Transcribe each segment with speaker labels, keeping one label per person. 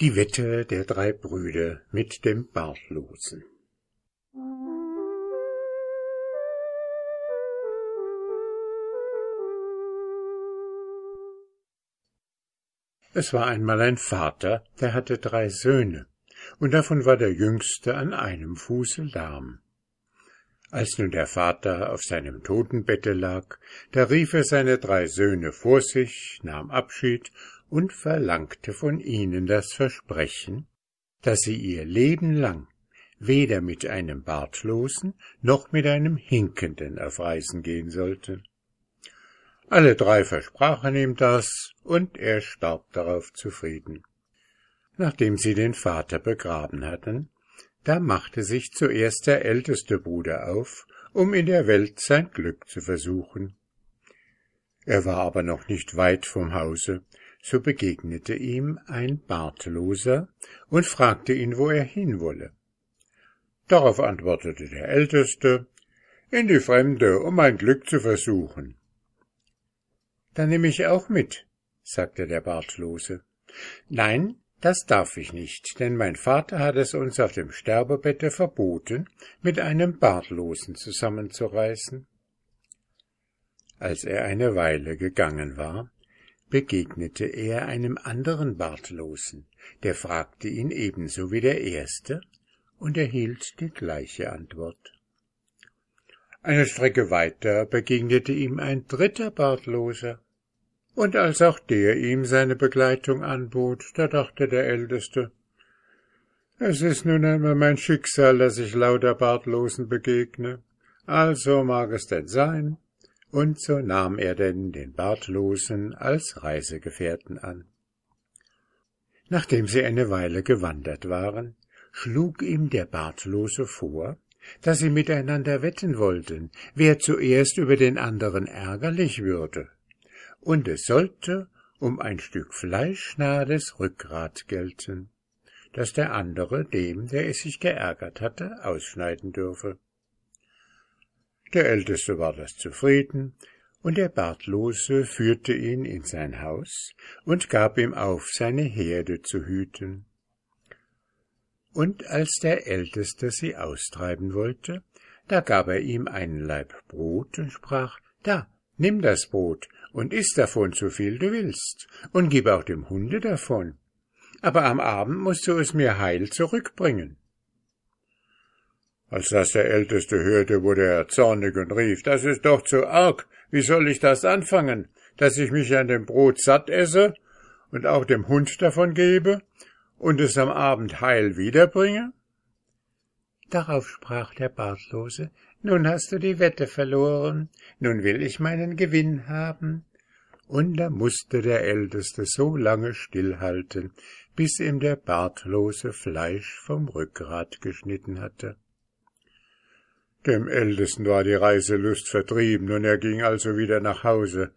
Speaker 1: Die Wette der drei Brüder mit dem Bartlosen. Es war einmal ein Vater, der hatte drei Söhne, und davon war der jüngste an einem Fuße lahm. Als nun der Vater auf seinem Totenbette lag, da rief er seine drei Söhne vor sich, nahm Abschied und verlangte von ihnen das Versprechen, dass sie ihr Leben lang weder mit einem Bartlosen noch mit einem Hinkenden auf Reisen gehen sollten. Alle drei versprachen ihm das, und er starb darauf zufrieden. Nachdem sie den Vater begraben hatten, da machte sich zuerst der älteste Bruder auf, um in der Welt sein Glück zu versuchen. Er war aber noch nicht weit vom Hause, so begegnete ihm ein Bartloser und fragte ihn, wo er hinwolle. Darauf antwortete der Älteste, in die Fremde, um mein Glück zu versuchen. Dann nehme ich auch mit, sagte der Bartlose. Nein, das darf ich nicht, denn mein Vater hat es uns auf dem Sterbebette verboten, mit einem Bartlosen zusammenzureißen. Als er eine Weile gegangen war, begegnete er einem anderen Bartlosen, der fragte ihn ebenso wie der erste und erhielt die gleiche Antwort. Eine Strecke weiter begegnete ihm ein dritter Bartloser, und als auch der ihm seine Begleitung anbot, da dachte der Älteste, es ist nun einmal mein Schicksal, dass ich lauter Bartlosen begegne, also mag es denn sein, und so nahm er denn den Bartlosen als Reisegefährten an. Nachdem sie eine Weile gewandert waren, schlug ihm der Bartlose vor, dass sie miteinander wetten wollten, wer zuerst über den anderen ärgerlich würde, und es sollte um ein Stück Fleisch nahe des Rückgrat gelten, das der andere dem, der es sich geärgert hatte, ausschneiden dürfe. Der Älteste war das zufrieden, und der Bartlose führte ihn in sein Haus und gab ihm auf, seine Herde zu hüten. Und als der Älteste sie austreiben wollte, da gab er ihm einen Laib Brot und sprach, da, nimm das Brot und iss davon so viel du willst und gib auch dem Hunde davon. Aber am Abend musst du es mir heil zurückbringen. Als das der Älteste hörte, wurde er zornig und rief, das ist doch zu arg, wie soll ich das anfangen, dass ich mich an dem Brot satt esse und auch dem Hund davon gebe und es am Abend heil wiederbringe? Darauf sprach der Bartlose, nun hast du die Wette verloren, nun will ich meinen Gewinn haben. Und da musste der Älteste so lange stillhalten, bis ihm der Bartlose Fleisch vom Rückgrat geschnitten hatte. Dem Ältesten war die Reiselust vertrieben, und er ging also wieder nach Hause,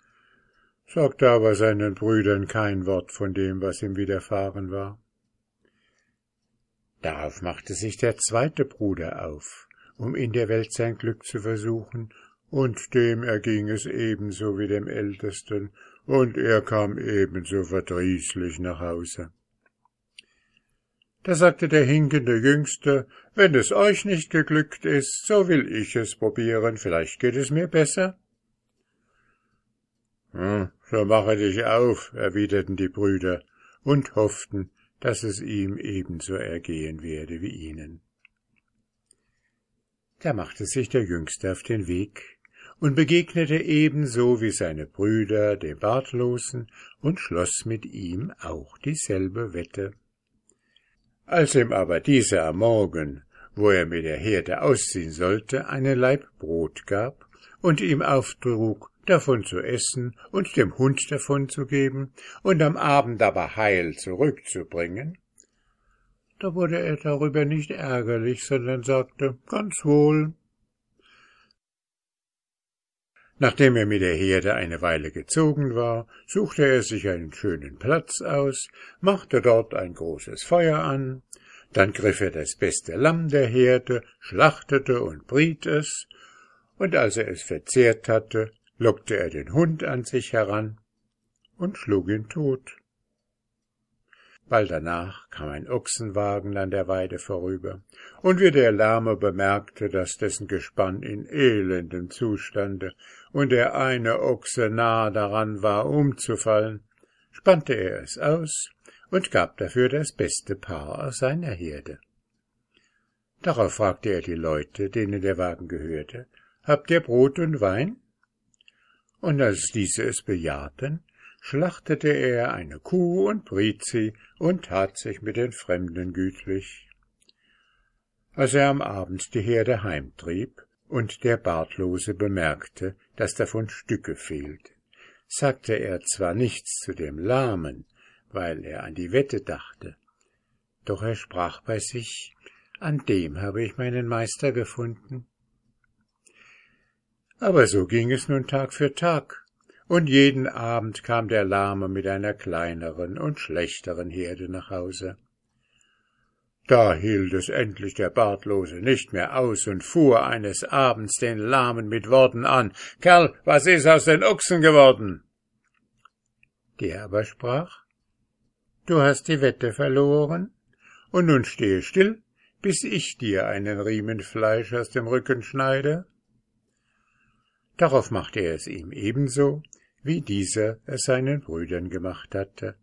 Speaker 1: sagte aber seinen Brüdern kein Wort von dem, was ihm widerfahren war. Darauf machte sich der zweite Bruder auf, um in der Welt sein Glück zu versuchen, und dem erging es ebenso wie dem Ältesten, und er kam ebenso verdrießlich nach Hause. Da sagte der hinkende Jüngste, wenn es euch nicht geglückt ist, so will ich es probieren, vielleicht geht es mir besser. Hm, so mache dich auf, erwiderten die Brüder und hofften, dass es ihm ebenso ergehen werde wie ihnen. Da machte sich der Jüngste auf den Weg und begegnete ebenso wie seine Brüder dem Bartlosen und schloss mit ihm auch dieselbe Wette. Als ihm aber dieser am Morgen, wo er mit der Herde ausziehen sollte, einen Laib Brot gab und ihm auftrug, davon zu essen und dem Hund davon zu geben und am Abend aber heil zurückzubringen, da wurde er darüber nicht ärgerlich, sondern sagte, ganz wohl, Nachdem er mit der Herde eine Weile gezogen war, suchte er sich einen schönen Platz aus, machte dort ein großes Feuer an, dann griff er das beste Lamm der Herde, schlachtete und briet es, und als er es verzehrt hatte, lockte er den Hund an sich heran und schlug ihn tot. Bald danach kam ein Ochsenwagen an der Weide vorüber, und wie der Lahme bemerkte, dass dessen Gespann in elendem Zustande und der eine Ochse nahe daran war, umzufallen, spannte er es aus und gab dafür das beste Paar aus seiner Herde. Darauf fragte er die Leute, denen der Wagen gehörte, Habt ihr Brot und Wein? Und als diese es bejahten, schlachtete er eine Kuh und briet sie und tat sich mit den Fremden gütlich. Als er am Abend die Herde heimtrieb und der Bartlose bemerkte, dass davon Stücke fehlten, sagte er zwar nichts zu dem Lahmen, weil er an die Wette dachte, doch er sprach bei sich, an dem habe ich meinen Meister gefunden. Aber so ging es nun Tag für Tag, und jeden Abend kam der Lahme mit einer kleineren und schlechteren Herde nach Hause. Da hielt es endlich der Bartlose nicht mehr aus und fuhr eines Abends den Lahmen mit Worten an. Kerl, was ist aus den Ochsen geworden? Der aber sprach, Du hast die Wette verloren, und nun stehe still, bis ich dir einen Riemen Fleisch aus dem Rücken schneide. Darauf machte er es ihm ebenso, wie dieser es seinen Brüdern gemacht hatte,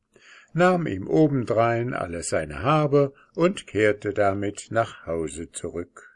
Speaker 1: nahm ihm obendrein alle seine Habe und kehrte damit nach Hause zurück.